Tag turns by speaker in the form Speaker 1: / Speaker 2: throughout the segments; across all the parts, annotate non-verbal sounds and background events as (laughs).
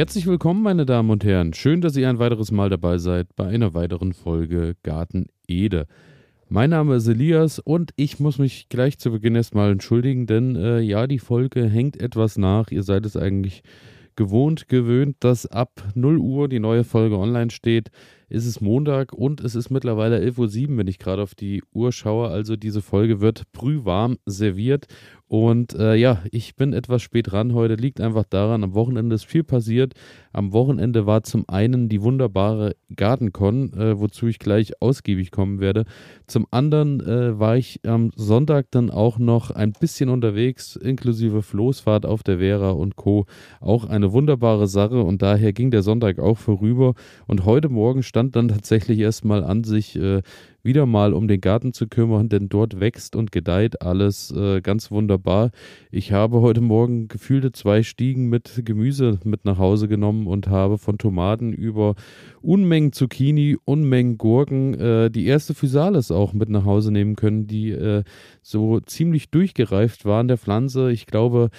Speaker 1: Herzlich willkommen, meine Damen und Herren. Schön, dass ihr ein weiteres Mal dabei seid bei einer weiteren Folge Garten Ede. Mein Name ist Elias und ich muss mich gleich zu Beginn erstmal entschuldigen, denn äh, ja, die Folge hängt etwas nach. Ihr seid es eigentlich gewohnt, gewöhnt, dass ab 0 Uhr die neue Folge online steht. Es ist Montag und es ist mittlerweile 11.07 Uhr, wenn ich gerade auf die Uhr schaue. Also diese Folge wird brühwarm serviert und äh, ja, ich bin etwas spät dran heute. Liegt einfach daran, am Wochenende ist viel passiert. Am Wochenende war zum einen die wunderbare Gartencon, äh, wozu ich gleich ausgiebig kommen werde. Zum anderen äh, war ich am Sonntag dann auch noch ein bisschen unterwegs, inklusive Floßfahrt auf der Vera und Co. Auch eine wunderbare Sache und daher ging der Sonntag auch vorüber. Und heute Morgen stand dann tatsächlich erstmal an sich äh, wieder mal um den Garten zu kümmern, denn dort wächst und gedeiht alles äh, ganz wunderbar. Ich habe heute Morgen gefühlte zwei Stiegen mit Gemüse mit nach Hause genommen und habe von Tomaten über Unmengen Zucchini, Unmengen Gurken, äh, die erste Physalis auch mit nach Hause nehmen können, die äh, so ziemlich durchgereift waren der Pflanze. Ich glaube,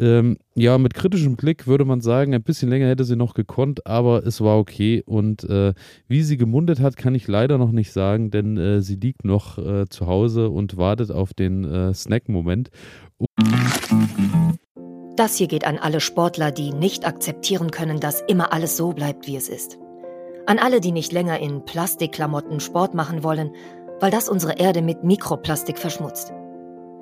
Speaker 1: ähm, ja, mit kritischem Blick würde man sagen, ein bisschen länger hätte sie noch gekonnt, aber es war okay. Und äh, wie sie gemundet hat, kann ich leider noch nicht sagen, denn äh, sie liegt noch äh, zu Hause und wartet auf den äh, Snack-Moment.
Speaker 2: Das hier geht an alle Sportler, die nicht akzeptieren können, dass immer alles so bleibt, wie es ist. An alle, die nicht länger in Plastikklamotten Sport machen wollen, weil das unsere Erde mit Mikroplastik verschmutzt.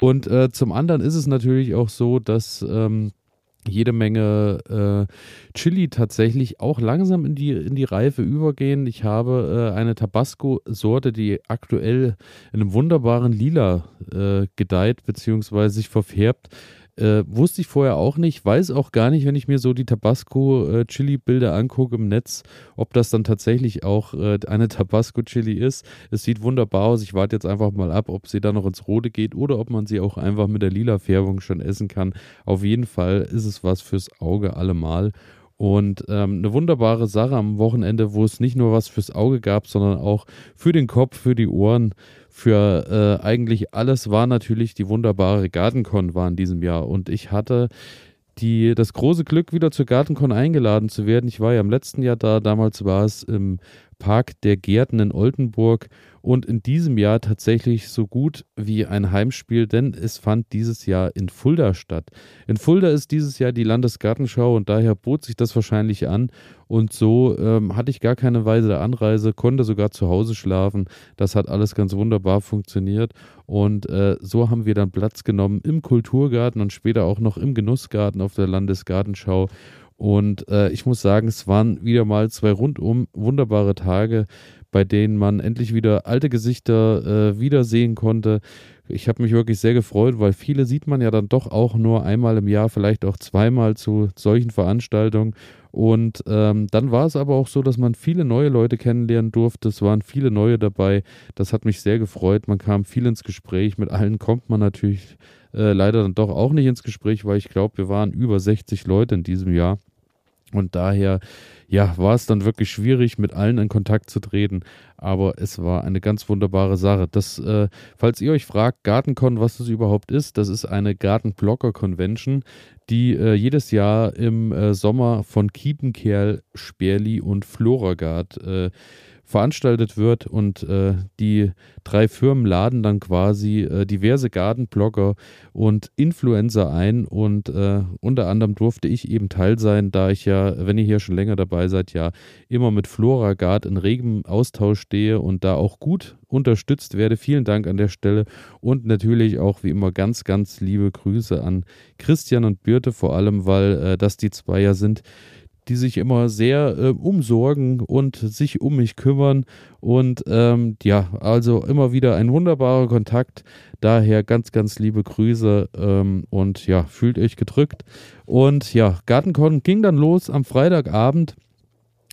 Speaker 1: Und äh, zum anderen ist es natürlich auch so, dass ähm, jede Menge äh, Chili tatsächlich auch langsam in die, in die Reife übergehen. Ich habe äh, eine Tabasco-Sorte, die aktuell in einem wunderbaren Lila äh, gedeiht bzw. sich verfärbt. Äh, wusste ich vorher auch nicht, weiß auch gar nicht, wenn ich mir so die Tabasco-Chili-Bilder angucke im Netz, ob das dann tatsächlich auch äh, eine (laughs) Tabasco-Chili ist. Es sieht wunderbar aus. Ich warte jetzt einfach mal ab, ob sie dann noch ins Rote geht oder ob man sie auch einfach mit der lila Färbung schon essen kann. Auf jeden Fall ist es was fürs Auge allemal. Und ähm, eine wunderbare Sache am Wochenende, wo es nicht nur was fürs Auge gab, sondern auch für den Kopf, für die Ohren, für äh, eigentlich alles war natürlich die wunderbare Gartencon war in diesem Jahr. Und ich hatte die, das große Glück, wieder zur Gartencon eingeladen zu werden. Ich war ja im letzten Jahr da, damals war es im Park der Gärten in Oldenburg und in diesem Jahr tatsächlich so gut wie ein Heimspiel, denn es fand dieses Jahr in Fulda statt. In Fulda ist dieses Jahr die Landesgartenschau und daher bot sich das wahrscheinlich an und so ähm, hatte ich gar keine Weise Anreise, konnte sogar zu Hause schlafen. Das hat alles ganz wunderbar funktioniert und äh, so haben wir dann Platz genommen im Kulturgarten und später auch noch im Genussgarten auf der Landesgartenschau. Und äh, ich muss sagen, es waren wieder mal zwei rundum wunderbare Tage bei denen man endlich wieder alte Gesichter äh, wiedersehen konnte. Ich habe mich wirklich sehr gefreut, weil viele sieht man ja dann doch auch nur einmal im Jahr, vielleicht auch zweimal zu solchen Veranstaltungen. Und ähm, dann war es aber auch so, dass man viele neue Leute kennenlernen durfte. Es waren viele neue dabei. Das hat mich sehr gefreut. Man kam viel ins Gespräch. Mit allen kommt man natürlich äh, leider dann doch auch nicht ins Gespräch, weil ich glaube, wir waren über 60 Leute in diesem Jahr. Und daher, ja, war es dann wirklich schwierig, mit allen in Kontakt zu treten. Aber es war eine ganz wunderbare Sache. Das, äh, falls ihr euch fragt, Gartencon, was das überhaupt ist, das ist eine Gartenblocker-Convention, die äh, jedes Jahr im äh, Sommer von Kiepenkerl, Sperli und Floragard äh, veranstaltet wird und äh, die drei Firmen laden dann quasi äh, diverse Gartenblogger und Influencer ein und äh, unter anderem durfte ich eben Teil sein, da ich ja, wenn ihr hier schon länger dabei seid, ja immer mit Floragard in regem Austausch stehe und da auch gut unterstützt werde. Vielen Dank an der Stelle und natürlich auch wie immer ganz, ganz liebe Grüße an Christian und Birte vor allem, weil äh, das die zwei ja sind, die sich immer sehr äh, umsorgen und sich um mich kümmern. Und ähm, ja, also immer wieder ein wunderbarer Kontakt. Daher ganz, ganz liebe Grüße ähm, und ja, fühlt euch gedrückt. Und ja, Gartenkon ging dann los am Freitagabend.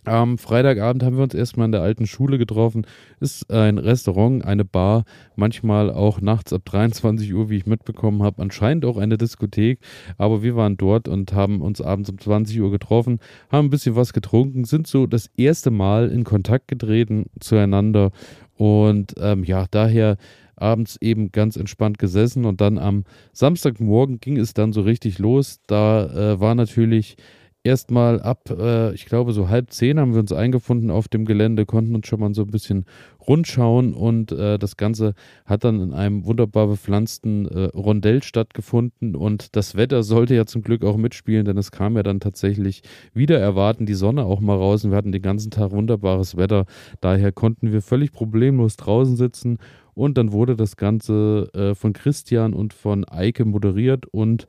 Speaker 1: Am Freitagabend haben wir uns erstmal in der alten Schule getroffen. Ist ein Restaurant, eine Bar, manchmal auch nachts ab 23 Uhr, wie ich mitbekommen habe. Anscheinend auch eine Diskothek. Aber wir waren dort und haben uns abends um 20 Uhr getroffen, haben ein bisschen was getrunken, sind so das erste Mal in Kontakt getreten zueinander. Und ähm, ja, daher abends eben ganz entspannt gesessen. Und dann am Samstagmorgen ging es dann so richtig los. Da äh, war natürlich erstmal ab, äh, ich glaube, so halb zehn haben wir uns eingefunden auf dem Gelände, konnten uns schon mal so ein bisschen rundschauen und äh, das Ganze hat dann in einem wunderbar bepflanzten äh, Rondell stattgefunden und das Wetter sollte ja zum Glück auch mitspielen, denn es kam ja dann tatsächlich wieder erwarten die Sonne auch mal raus und wir hatten den ganzen Tag wunderbares Wetter. Daher konnten wir völlig problemlos draußen sitzen und dann wurde das Ganze äh, von Christian und von Eike moderiert und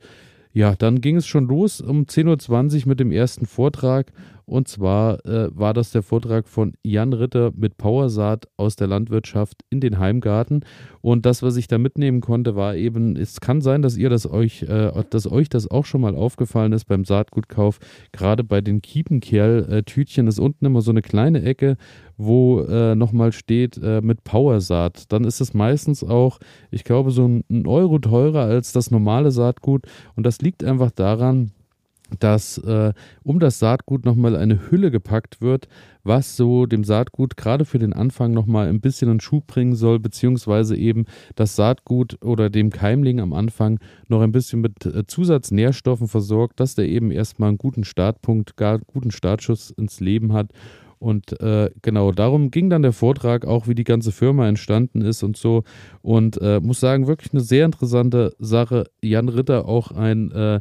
Speaker 1: ja, dann ging es schon los um 10.20 Uhr mit dem ersten Vortrag. Und zwar äh, war das der Vortrag von Jan Ritter mit Powersaat aus der Landwirtschaft in den Heimgarten. Und das, was ich da mitnehmen konnte, war eben, es kann sein, dass ihr das euch, äh, dass euch das auch schon mal aufgefallen ist beim Saatgutkauf. Gerade bei den Kiepenkerl-Tütchen ist unten immer so eine kleine Ecke, wo äh, nochmal steht äh, mit Powersaat. Dann ist es meistens auch, ich glaube, so ein Euro teurer als das normale Saatgut. Und das liegt einfach daran, dass äh, um das Saatgut nochmal eine Hülle gepackt wird, was so dem Saatgut gerade für den Anfang nochmal ein bisschen einen Schub bringen soll, beziehungsweise eben das Saatgut oder dem Keimling am Anfang noch ein bisschen mit äh, Zusatznährstoffen versorgt, dass der eben erstmal einen guten Startpunkt, gar guten Startschuss ins Leben hat. Und äh, genau darum ging dann der Vortrag, auch wie die ganze Firma entstanden ist und so. Und äh, muss sagen, wirklich eine sehr interessante Sache. Jan Ritter auch ein äh,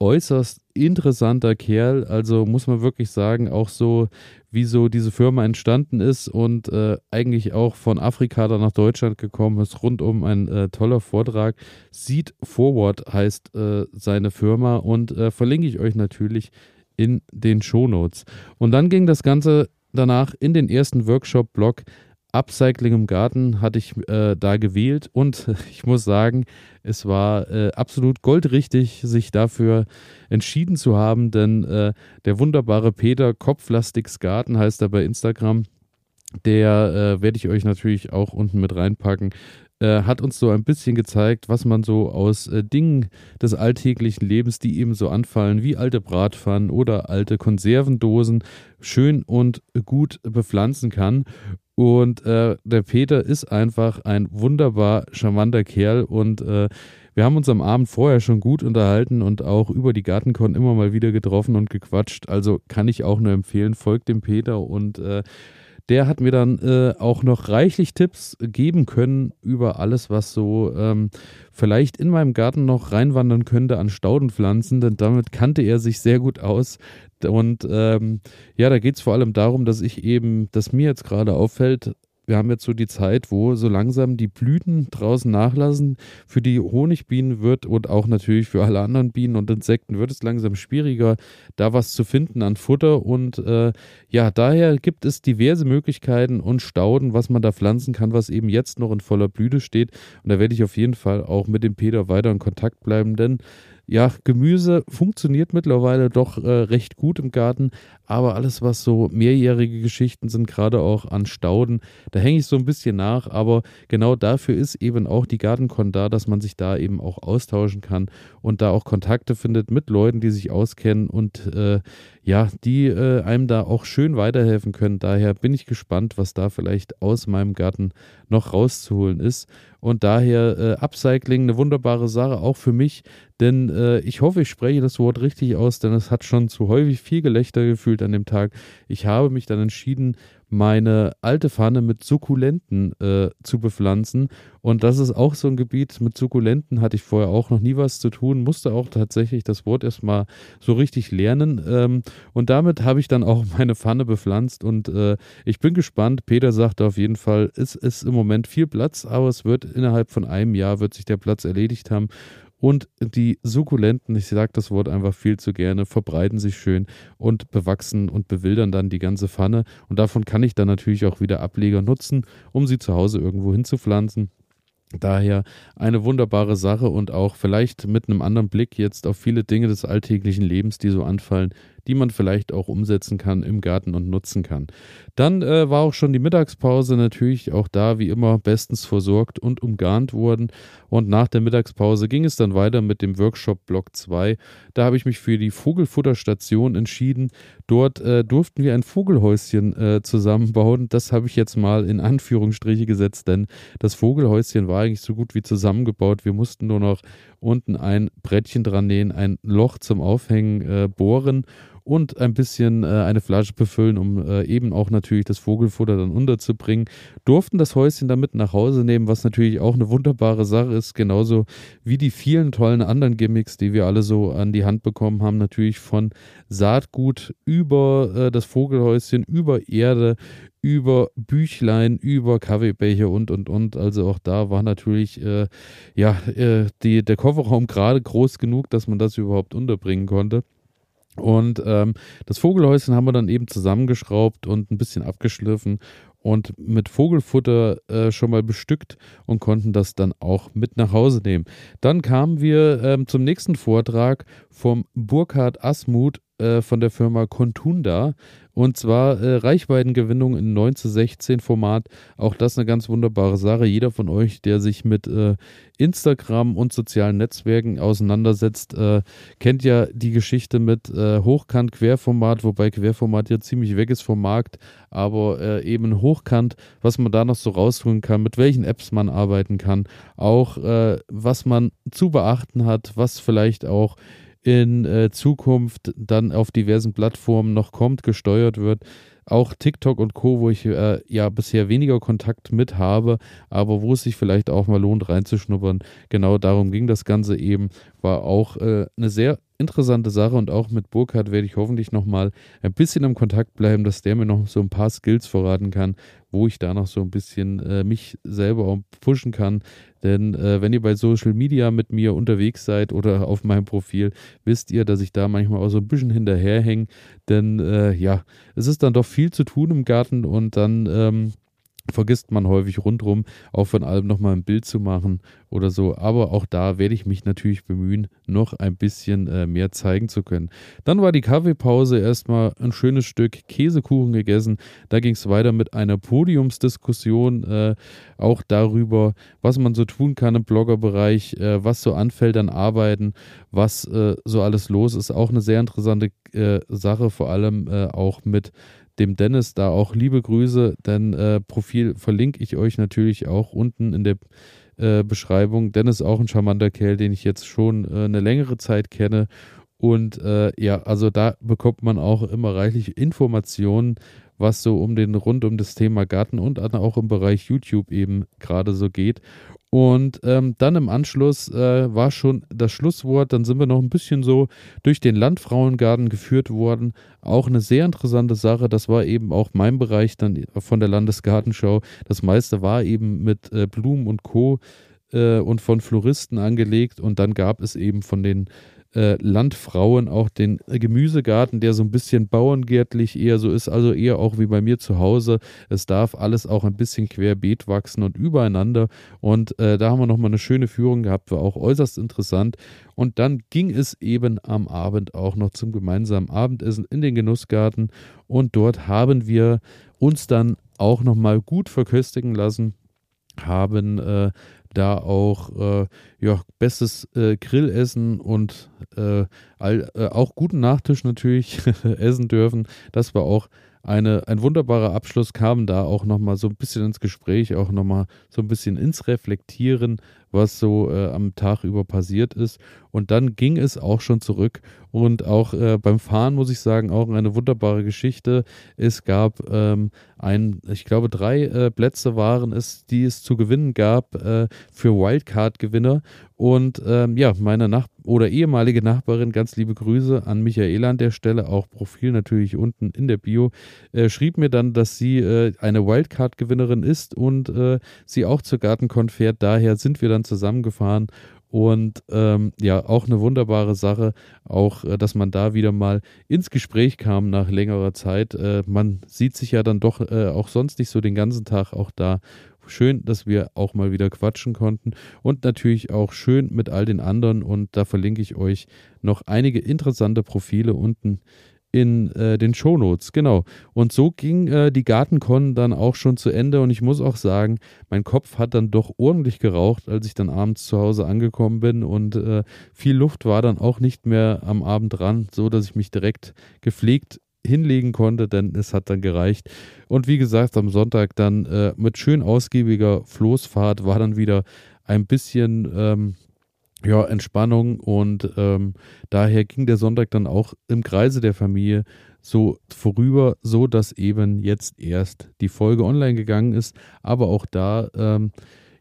Speaker 1: äußerst interessanter Kerl. Also muss man wirklich sagen, auch so, wie so diese Firma entstanden ist und äh, eigentlich auch von Afrika dann nach Deutschland gekommen ist. Rundum ein äh, toller Vortrag. Seed Forward heißt äh, seine Firma und äh, verlinke ich euch natürlich in den Shownotes. Und dann ging das Ganze danach in den ersten Workshop-Blog Upcycling im Garten hatte ich äh, da gewählt und (laughs) ich muss sagen, es war äh, absolut goldrichtig, sich dafür entschieden zu haben, denn äh, der wunderbare Peter Kopflastigs Garten heißt er bei Instagram. Der äh, werde ich euch natürlich auch unten mit reinpacken. Äh, hat uns so ein bisschen gezeigt, was man so aus äh, Dingen des alltäglichen Lebens, die eben so anfallen, wie alte Bratpfannen oder alte Konservendosen, schön und gut bepflanzen kann. Und äh, der Peter ist einfach ein wunderbar charmanter Kerl und äh, wir haben uns am Abend vorher schon gut unterhalten und auch über die Gartenkon immer mal wieder getroffen und gequatscht. Also kann ich auch nur empfehlen, folgt dem Peter und äh, der hat mir dann äh, auch noch reichlich Tipps geben können über alles, was so ähm, vielleicht in meinem Garten noch reinwandern könnte an Staudenpflanzen, denn damit kannte er sich sehr gut aus. Und ähm, ja, da geht es vor allem darum, dass ich eben, dass mir jetzt gerade auffällt, wir haben jetzt so die Zeit, wo so langsam die Blüten draußen nachlassen. Für die Honigbienen wird und auch natürlich für alle anderen Bienen und Insekten wird es langsam schwieriger, da was zu finden an Futter. Und äh, ja, daher gibt es diverse Möglichkeiten und Stauden, was man da pflanzen kann, was eben jetzt noch in voller Blüte steht. Und da werde ich auf jeden Fall auch mit dem Peter weiter in Kontakt bleiben, denn ja, Gemüse funktioniert mittlerweile doch äh, recht gut im Garten, aber alles, was so mehrjährige Geschichten sind, gerade auch an Stauden, da hänge ich so ein bisschen nach. Aber genau dafür ist eben auch die Gartenkon da, dass man sich da eben auch austauschen kann und da auch Kontakte findet mit Leuten, die sich auskennen und äh, ja, die äh, einem da auch schön weiterhelfen können. Daher bin ich gespannt, was da vielleicht aus meinem Garten noch rauszuholen ist. Und daher äh, Upcycling eine wunderbare Sache, auch für mich, denn äh, ich hoffe, ich spreche das Wort richtig aus, denn es hat schon zu häufig viel Gelächter gefühlt an dem Tag. Ich habe mich dann entschieden, meine alte Pfanne mit Sukkulenten äh, zu bepflanzen. Und das ist auch so ein Gebiet, mit Sukkulenten hatte ich vorher auch noch nie was zu tun, musste auch tatsächlich das Wort erstmal so richtig lernen. Ähm, und damit habe ich dann auch (laughs) meine Pfanne bepflanzt und äh, ich bin gespannt. Peter sagte auf jeden Fall, es ist im Moment viel Platz, aber es wird innerhalb von einem Jahr wird sich der Platz erledigt haben. Und die Sukkulenten, ich sage das Wort einfach viel zu gerne, verbreiten sich schön und bewachsen und bewildern dann die ganze Pfanne. Und davon kann ich dann natürlich auch wieder Ableger nutzen, um sie zu Hause irgendwo hinzupflanzen. Daher eine wunderbare Sache und auch vielleicht mit einem anderen Blick jetzt auf viele Dinge des alltäglichen Lebens, die so anfallen, die man vielleicht auch umsetzen kann im Garten und nutzen kann. Dann äh, war auch schon die Mittagspause natürlich auch da wie immer bestens versorgt und umgarnt worden. Und nach der Mittagspause ging es dann weiter mit dem Workshop Block 2. Da habe ich mich für die Vogelfutterstation entschieden. Dort äh, durften wir ein Vogelhäuschen äh, zusammenbauen. Das habe ich jetzt mal in Anführungsstriche gesetzt, denn das Vogelhäuschen war eigentlich so gut wie zusammengebaut. Wir mussten nur noch unten ein Brettchen dran nähen, ein Loch zum Aufhängen äh, bohren und ein bisschen äh, eine Flasche befüllen, um äh, eben auch natürlich das Vogelfutter dann unterzubringen. Durften das Häuschen damit nach Hause nehmen, was natürlich auch eine wunderbare Sache ist, genauso wie die vielen tollen anderen Gimmicks, die wir alle so an die Hand bekommen haben, natürlich von Saatgut über äh, das Vogelhäuschen, über Erde, über Büchlein, über Kaffeebecher und und und. Also auch da war natürlich äh, ja äh, die, der Kofferraum gerade groß genug, dass man das überhaupt unterbringen konnte. Und ähm, das Vogelhäuschen haben wir dann eben zusammengeschraubt und ein bisschen abgeschliffen und mit Vogelfutter äh, schon mal bestückt und konnten das dann auch mit nach Hause nehmen. Dann kamen wir ähm, zum nächsten Vortrag vom Burkhard Asmuth äh, von der Firma Contunda. Und zwar äh, Reichweitengewinnung in 9 zu 16 Format. Auch das eine ganz wunderbare Sache. Jeder von euch, der sich mit äh, Instagram und sozialen Netzwerken auseinandersetzt, äh, kennt ja die Geschichte mit äh, Hochkant-Querformat, wobei Querformat ja ziemlich weg ist vom Markt, aber eben Hochkant, was man da noch so rausholen kann, mit welchen Apps man arbeiten kann, auch was man zu beachten hat, was vielleicht auch in äh, Zukunft dann auf diversen Plattformen noch kommt, gesteuert wird. Auch TikTok und Co., wo ich äh, ja bisher weniger Kontakt mit habe, aber wo es sich vielleicht auch mal lohnt, reinzuschnuppern. Genau darum ging das Ganze eben. War auch äh, eine sehr interessante Sache und auch mit Burkhardt werde ich hoffentlich nochmal ein bisschen im Kontakt bleiben, dass der mir noch so ein paar Skills verraten kann, wo ich da noch so ein bisschen äh, mich selber auch pushen kann. Denn äh, wenn ihr bei Social Media mit mir unterwegs seid oder auf meinem Profil, wisst ihr, dass ich da manchmal auch so ein bisschen hinterherhänge. Denn äh, ja, es ist dann doch viel zu tun im Garten und dann ähm, vergisst man häufig rundherum, auch von allem nochmal ein Bild zu machen oder so. Aber auch da werde ich mich natürlich bemühen, noch ein bisschen äh, mehr zeigen zu können. Dann war die Kaffeepause erstmal ein schönes Stück Käsekuchen gegessen. Da ging es weiter mit einer Podiumsdiskussion, äh, auch darüber, was man so tun kann im Bloggerbereich, äh, was so anfällt an Arbeiten, was äh, so alles los ist. Auch eine sehr interessante äh, Sache, vor allem äh, auch mit dem Dennis da auch liebe Grüße, denn äh, Profil verlinke ich euch natürlich auch unten in der äh, Beschreibung. Dennis auch ein charmanter Kerl, den ich jetzt schon äh, eine längere Zeit kenne. Und äh, ja, also da bekommt man auch immer reichlich Informationen, was so um den rund um das Thema Garten und auch im Bereich YouTube eben gerade so geht. Und ähm, dann im Anschluss äh, war schon das Schlusswort. Dann sind wir noch ein bisschen so durch den Landfrauengarten geführt worden. Auch eine sehr interessante Sache. Das war eben auch mein Bereich dann von der Landesgartenschau. Das meiste war eben mit äh, Blumen und Co. Äh, und von Floristen angelegt. Und dann gab es eben von den äh, Landfrauen auch den Gemüsegarten, der so ein bisschen bauerngärtlich eher so ist, also eher auch wie bei mir zu Hause. Es darf alles auch ein bisschen querbeet wachsen und übereinander. Und äh, da haben wir nochmal eine schöne Führung gehabt, war auch äußerst interessant. Und dann ging es eben am Abend auch noch zum gemeinsamen Abendessen in den Genussgarten. Und dort haben wir uns dann auch nochmal gut verköstigen lassen haben äh, da auch äh, ja, bestes äh, Grillessen und äh, all, äh, auch guten Nachtisch natürlich (laughs) essen dürfen. Das war auch eine, ein wunderbarer Abschluss, kam da auch nochmal so ein bisschen ins Gespräch, auch nochmal so ein bisschen ins Reflektieren, was so äh, am Tag über passiert ist. Und dann ging es auch schon zurück. Und auch äh, beim Fahren muss ich sagen, auch eine wunderbare Geschichte. Es gab ähm, ein, ich glaube, drei äh, Plätze waren es, die es zu gewinnen gab äh, für Wildcard-Gewinner. Und ähm, ja, meine Nach oder ehemalige Nachbarin, ganz liebe Grüße an Michaela an der Stelle, auch Profil natürlich unten in der Bio, äh, schrieb mir dann, dass sie äh, eine Wildcard-Gewinnerin ist und sie auch zur Gartencon fährt. Daher sind wir dann zusammengefahren Und ähm, ja, auch eine wunderbare Sache, auch äh, dass man da wieder mal ins Gespräch kam nach längerer Zeit. Äh, man sieht sich ja dann doch äh, auch sonst nicht so den ganzen Tag auch da. Schön, dass wir auch mal wieder quatschen konnten und natürlich auch schön mit all den anderen. Und da verlinke ich euch noch einige interessante Profile unten in äh, den Shownotes, genau. Und so ging äh, die Gartencon dann auch schon zu Ende und ich muss auch sagen, mein Kopf hat dann doch ordentlich geraucht, als ich dann abends zu Hause angekommen bin und äh, viel Luft war dann auch nicht mehr am Abend dran, so dass ich mich direkt gepflegt hinlegen konnte, denn es hat dann gereicht. Und wie gesagt, am Sonntag dann äh, mit schön ausgiebiger Floßfahrt war dann wieder ein bisschen ähm, ja, Entspannung und ähm, daher ging der Sonntag dann auch im Kreise der Familie so vorüber, so dass eben jetzt erst die Folge online gegangen ist. Aber auch da, ähm,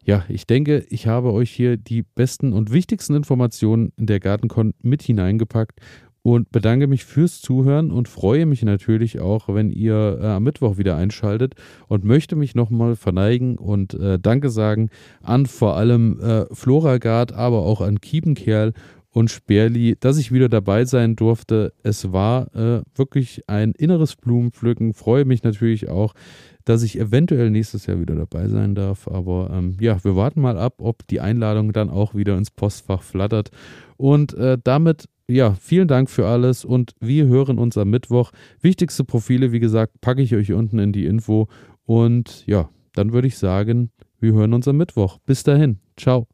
Speaker 1: ja, ich denke, ich habe euch hier die besten und wichtigsten Informationen in der Gartencon mit hineingepackt und bedanke mich fürs Zuhören und freue mich natürlich auch, wenn ihr äh, am Mittwoch wieder einschaltet und möchte mich nochmal verneigen und äh, Danke sagen an vor allem äh, Floragard, aber auch an Kiepenkerl und Sperli, dass ich wieder dabei sein durfte. Es war äh, wirklich ein inneres Blumenpflücken. Freue mich natürlich auch, dass ich eventuell nächstes Jahr wieder dabei sein darf. Aber ähm, ja, wir warten mal ab, ob die Einladung dann auch wieder ins Postfach flattert. Und äh, damit ja, vielen Dank für alles und wir hören uns am Mittwoch. Wichtigste Profile, wie gesagt, packe ich euch unten in die Info. Und ja, dann würde ich sagen, wir hören uns am Mittwoch. Bis dahin. Ciao.